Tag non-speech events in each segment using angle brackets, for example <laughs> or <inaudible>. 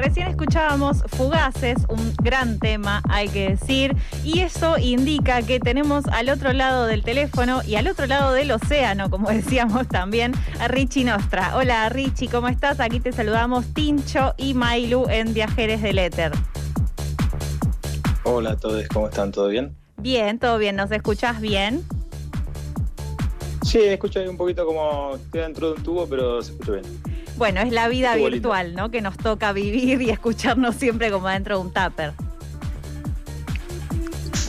Recién escuchábamos Fugaces, un gran tema, hay que decir, y eso indica que tenemos al otro lado del teléfono y al otro lado del océano, como <laughs> decíamos también, a Richie Nostra. Hola Richie, ¿cómo estás? Aquí te saludamos Tincho y Mailu en Viajeres del Éter. Hola a todos, ¿cómo están? ¿Todo bien? Bien, todo bien. ¿Nos escuchás bien? Sí, escucho ahí un poquito como estoy dentro de un tubo, pero se escucha bien. Bueno, es la vida virtual, ¿no? Que nos toca vivir y escucharnos siempre como dentro de un tupper.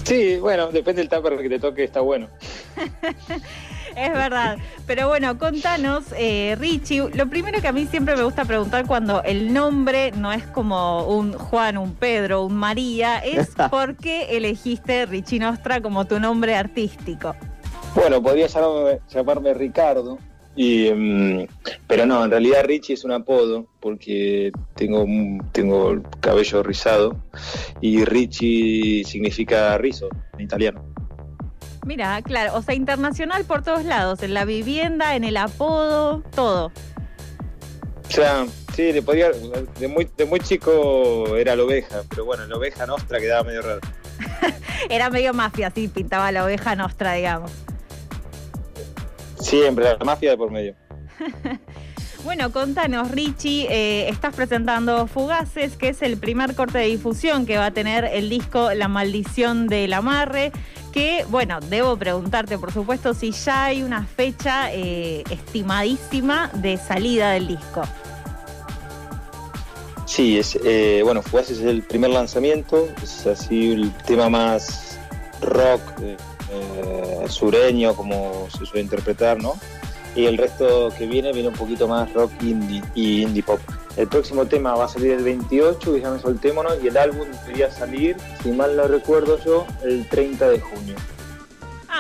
Sí, bueno, depende del tupper que te toque, está bueno. <laughs> es verdad. Pero bueno, contanos, eh, Richie, lo primero que a mí siempre me gusta preguntar cuando el nombre no es como un Juan, un Pedro, un María, es <laughs> por qué elegiste Richie Nostra como tu nombre artístico. Bueno, podría llamarme, Ricardo, y, mm, pero no, en realidad Richie es un apodo porque tengo, tengo el cabello rizado y Richie significa rizo en italiano. Mira, claro, o sea, internacional por todos lados, en la vivienda, en el apodo, todo. O sea, sí, le podía, de muy, de muy chico era la oveja, pero bueno, la oveja nostra quedaba medio raro. <laughs> era medio mafia, sí, pintaba la oveja nostra, digamos. Siempre, la mafia de por medio. <laughs> Bueno, contanos, Richie, eh, estás presentando Fugaces, que es el primer corte de difusión que va a tener el disco La Maldición del Amarre, que, bueno, debo preguntarte, por supuesto, si ya hay una fecha eh, estimadísima de salida del disco. Sí, es, eh, bueno, Fugaces es el primer lanzamiento, es así el tema más rock, sureño, como se suele interpretar, ¿no? y el resto que viene viene un poquito más rock indie y indie pop. El próximo tema va a salir el 28, que se llama Soltémonos, y el álbum debería salir, si mal no recuerdo yo, el 30 de junio.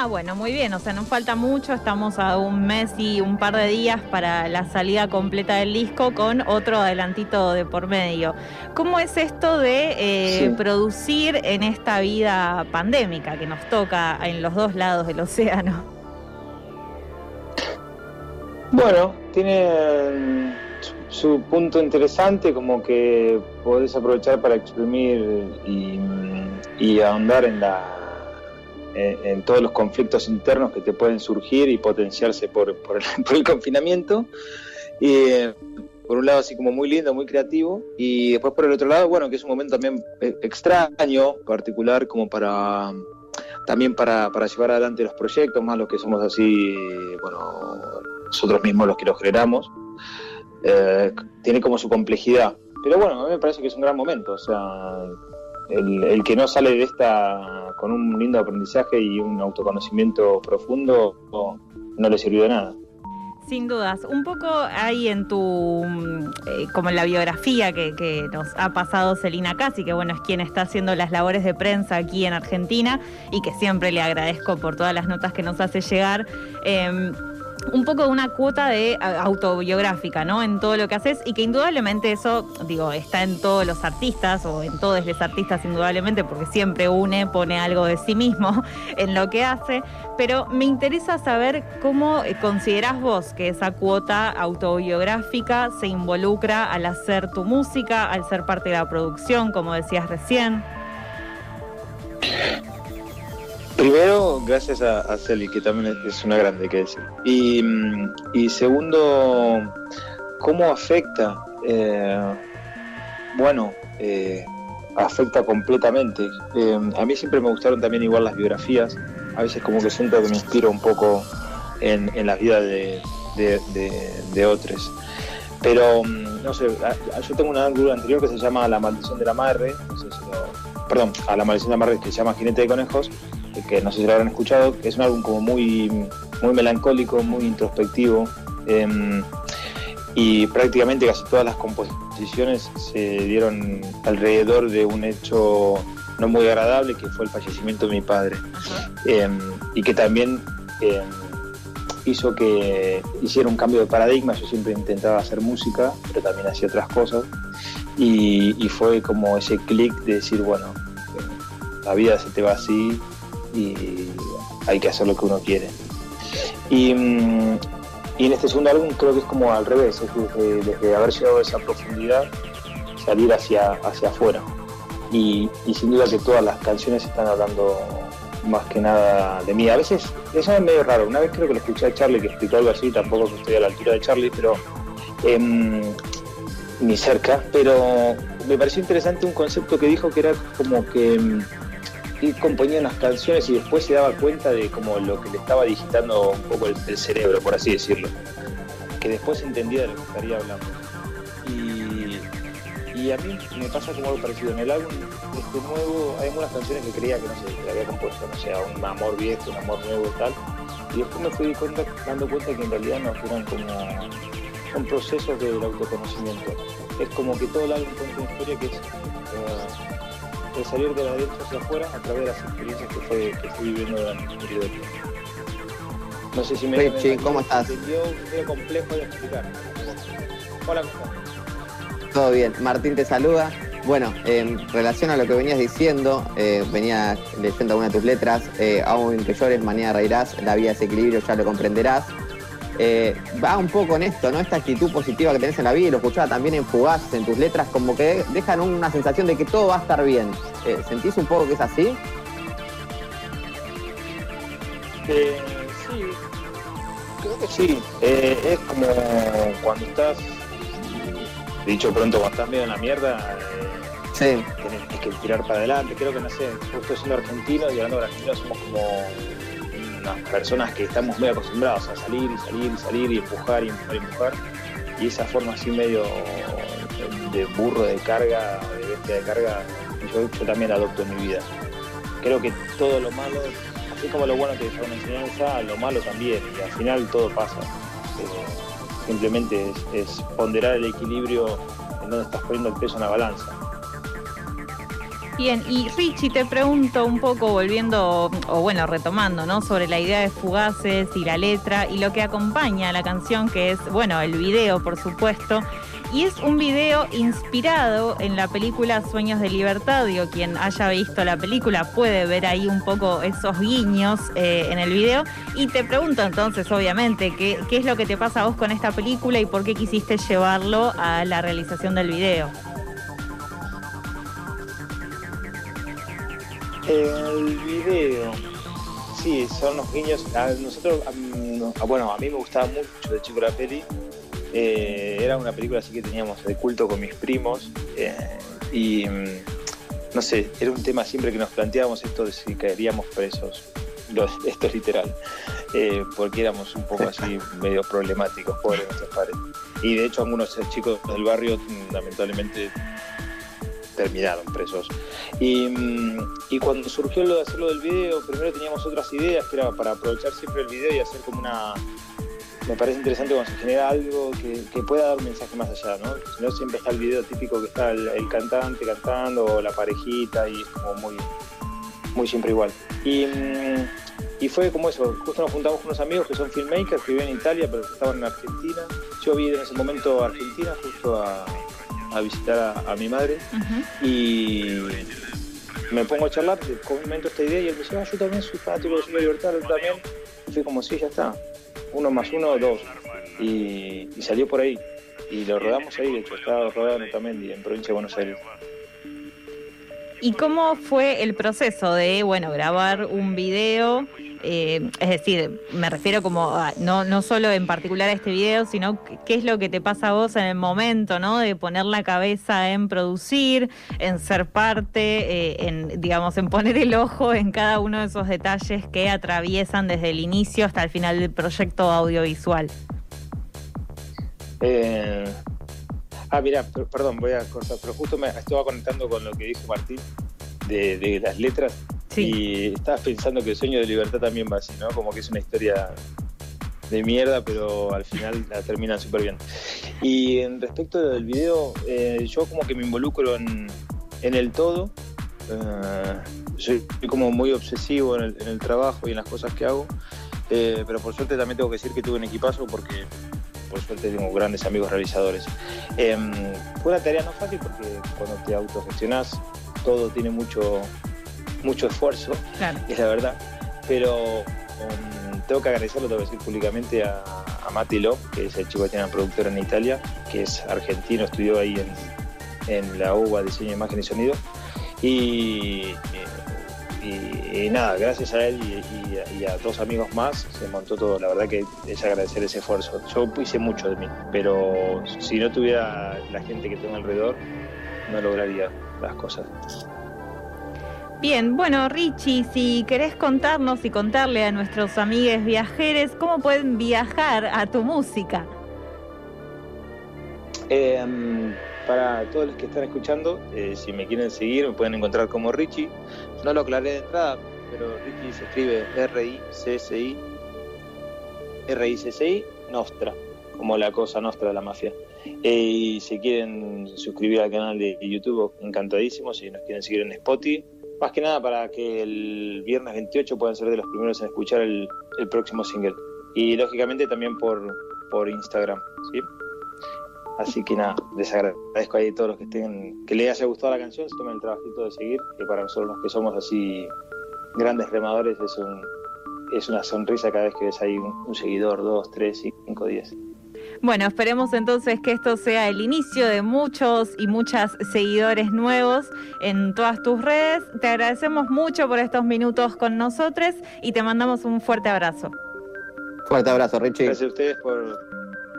Ah, bueno, muy bien, o sea, nos falta mucho, estamos a un mes y un par de días para la salida completa del disco con otro adelantito de por medio. ¿Cómo es esto de eh, producir en esta vida pandémica que nos toca en los dos lados del océano? Bueno, tiene su, punto interesante, como que podés aprovechar para exprimir y, ahondar en, la, en, todos los conflictos internos que te pueden surgir y potenciarse <laughs> por, el, confinamiento. Y por un lado así como muy lindo, muy creativo, y después por el otro lado, bueno, que es un momento también eh, extraño, particular, como para también para, para llevar adelante los proyectos, más los que somos así, bueno, nosotros mismos los que los generamos, eh, tiene como su complejidad. Pero bueno, a mí me parece que es un gran momento, o sea, el, que no sale de esta con un lindo aprendizaje y un autoconocimiento profundo no, le sirvió de nada. Sin dudas. Un poco hay en tu, eh, como en la biografía que, nos ha pasado Celina Casi, que bueno, es quien está haciendo las labores de prensa aquí en Argentina y que siempre le agradezco por todas las notas que nos hace llegar. Eh, un poco una cuota de autobiográfica, ¿no? En todo lo que haces y que indudablemente eso, digo, está en todos los artistas o en todos los artistas indudablemente porque siempre une, pone algo de sí mismo <laughs> en lo que hace, pero me interesa saber cómo considerás vos que esa cuota autobiográfica se involucra al hacer tu música, al ser parte de la producción, como decías recién. Primero, gracias a, a Celi, que también es una grande, que decir. Y, y segundo, ¿cómo afecta? Eh, bueno, eh, afecta completamente. Eh, a mí siempre me gustaron también igual las biografías. A veces como que siento que me inspiro un poco en, en la vida de, de, otros. Pero, no sé, yo tengo una anterior que se llama La maldición de la madre, perdón, a La maldición de la madre que se llama Jinete de Conejos, que no sé si lo habrán escuchado, es un álbum como muy, muy melancólico, muy introspectivo. Em, y prácticamente casi todas las composiciones se dieron alrededor de un hecho no muy agradable que fue el fallecimiento de mi padre em, y que también em, hizo que hiciera un cambio de paradigma yo siempre intentaba hacer música pero también hacía otras cosas y, y fue como ese clic de decir bueno la vida se te va así y hay que hacer lo que uno quiere. Y, mm, y en este segundo álbum creo que es como al revés, desde, haber llegado a esa profundidad, salir hacia, hacia afuera. Y, sin duda que todas las canciones están hablando más que nada de mí. A veces, eso es medio raro. Una vez creo que lo escuché a Charlie que explicó algo así, tampoco estoy a la altura de Charlie, pero em, ni cerca. Pero me pareció interesante un concepto que dijo que era como que él componía unas canciones y después se daba cuenta de como lo que le estaba digitando un poco el, cerebro, por así decirlo. Que después entendía de lo que estaría hablando. Y a mí me pasa como algo parecido. En el álbum este nuevo hay algunas canciones que creía que no sé, que había compuesto, no sé, un amor viejo, un amor nuevo y tal. Y después me fui dando cuenta que en realidad no eran como son procesos del autoconocimiento. Es como que todo el álbum cuenta una historia que es uh, el salir de la adentro hacia afuera a través de las experiencias que, fue, que fui viviendo durante un periodo de tiempo. No sé si me, Richie, ¿cómo estás? entendió, es complejo de explicar. Hola, ¿cómo estás? Todo bien, Martín te saluda. Bueno, en relación a lo que venías diciendo, eh, venía leyendo algunas de tus letras, eh, aún que llores, mañana reirás, la vida es equilibrio, ya lo comprenderás. Eh, va un poco en esto, ¿no? Esta actitud positiva que tenés en la vida, y lo escuchaba también en Fugaz, en tus letras, como que dejan una sensación de que todo va a estar bien. ¿Sentís un poco que es así? sí, creo que sí. es como cuando estás dicho pronto, cuando estás medio en la mierda, eh, tenés que tirar para adelante. Creo que, no sé, justo siendo argentino y hablando de argentinos, somos como unas personas que estamos muy acostumbrados a salir y salir y salir y empujar y empujar y empujar. Y esa forma así medio de burro de carga, de bestia de carga, yo, también la adopto en mi vida. Creo que todo lo malo, así como lo bueno que es una enseñanza, lo malo también, y al final todo pasa. Eh, simplemente es, ponderar el equilibrio en donde estás poniendo el peso en la balanza. Bien, y Richie, te pregunto un poco, volviendo, o bueno, retomando, ¿no? Sobre la idea de Fugaces y la letra y lo que acompaña a la canción, que es, bueno, el video, por supuesto. Y es un video inspirado en la película Sueños de Libertad. Digo, quien haya visto la película puede ver ahí un poco esos guiños eh, en el video. Y te pregunto entonces, obviamente, ¿qué, ¿qué es lo que te pasa a vos con esta película y por qué quisiste llevarlo a la realización del video? El video, sí, son los guiños. A nosotros, bueno, a mí me gustaba mucho de chico la peli eh, era una película así que teníamos de culto con mis primos eh, y mm, no sé, era un tema siempre que nos planteábamos esto de si caeríamos presos. <laughs> esto es literal, eh, porque éramos un poco así <laughs> medio problemáticos, pobres nuestros padres. Y de hecho algunos chicos del barrio mm, lamentablemente terminaron presos. Y, mm, y, cuando surgió lo de hacerlo del video, primero teníamos otras ideas, que era para aprovechar siempre el video y hacer como una, me parece interesante cuando se genera algo que, pueda dar un mensaje más allá, ¿no? Si no, siempre está el video típico que está el, cantante cantando o la parejita y es como muy, muy siempre igual. Y, mm, y, fue como eso, justo nos juntamos con unos amigos que son filmmakers que viven en Italia pero estaban en Argentina. Yo vi en ese momento Argentina justo a, visitar a, mi madre y me pongo a charlar, comento esta idea y él me dice, ah, yo también soy fanático de la libertad, yo también. Y fue como, sí, ya está, uno más uno, dos. Y, salió por ahí. Y lo rodamos ahí, de hecho, estaba rodado en Otamendi, en provincia de Buenos Aires. ¿Y cómo fue el proceso de, bueno, grabar un video? Eh, es decir, me refiero como no, no solo en particular a este video, sino qué es lo que te pasa a vos en el momento, ¿no? De poner la cabeza en producir, en ser parte, eh, en, digamos, en poner el ojo en cada uno de esos detalles que atraviesan desde el inicio hasta el final del proyecto audiovisual. Eh, ah, mira, perdón, voy a cortar, pero justo me estaba conectando con lo que dijo Martín de, de las letras y estabas pensando que el sueño de libertad también va así, ¿no? Como que es una historia de mierda, pero al final la terminan súper bien. Y en respecto del video, eh, yo como que me involucro en, el todo. Eh, soy como muy obsesivo en el, trabajo y en las cosas que hago. Eh, pero por suerte también tengo que decir que tuve un equipazo porque por suerte tengo grandes amigos realizadores. Em, fue una tarea no fácil porque cuando te autogestionas todo tiene mucho mucho esfuerzo, es la verdad, pero um, tengo que agradecerlo, tengo que decir públicamente a, a Mati Lop, que es el chico que tiene una productora en Italia, que es argentino, estudió ahí en, en la UBA Diseño, Imagen y Sonido. Y, y, nada, gracias a él y, a dos amigos más se montó todo. La verdad que es agradecer ese esfuerzo. Yo hice mucho de mí, pero si no tuviera la gente que tengo alrededor, no lograría las cosas. Bien, bueno, Richie, si querés contarnos y contarle a nuestros amigues viajeros cómo pueden viajar a tu música. Em, para todos los que están escuchando, eh, si me quieren seguir, me pueden encontrar como Richie. No lo aclaré de entrada, pero Richie se escribe R-I-C-C-I, R-I-C-C-I, Nostra, como la cosa Nostra de la mafia. Eh, y si quieren suscribir al canal de YouTube, encantadísimo. Si nos quieren seguir en Spotify, más que nada para que el viernes 28 puedan ser de los primeros en escuchar el, próximo single. Y lógicamente también por, por Instagram, ¿sí? Así que nada, les agradezco a todos los que estén, que les haya gustado la canción, se tomen el trabajito de seguir, que para nosotros los que somos así grandes remadores es, un, es una sonrisa cada vez que ves ahí un, seguidor, dos, tres, cinco, diez. Bueno, esperemos entonces que esto sea el inicio de muchos y muchas seguidores nuevos en todas tus redes. Te agradecemos mucho por estos minutos con nosotros y te mandamos un fuerte abrazo. Fuerte abrazo, Richie. Gracias a ustedes por,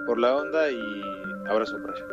por la onda y abrazo por allá.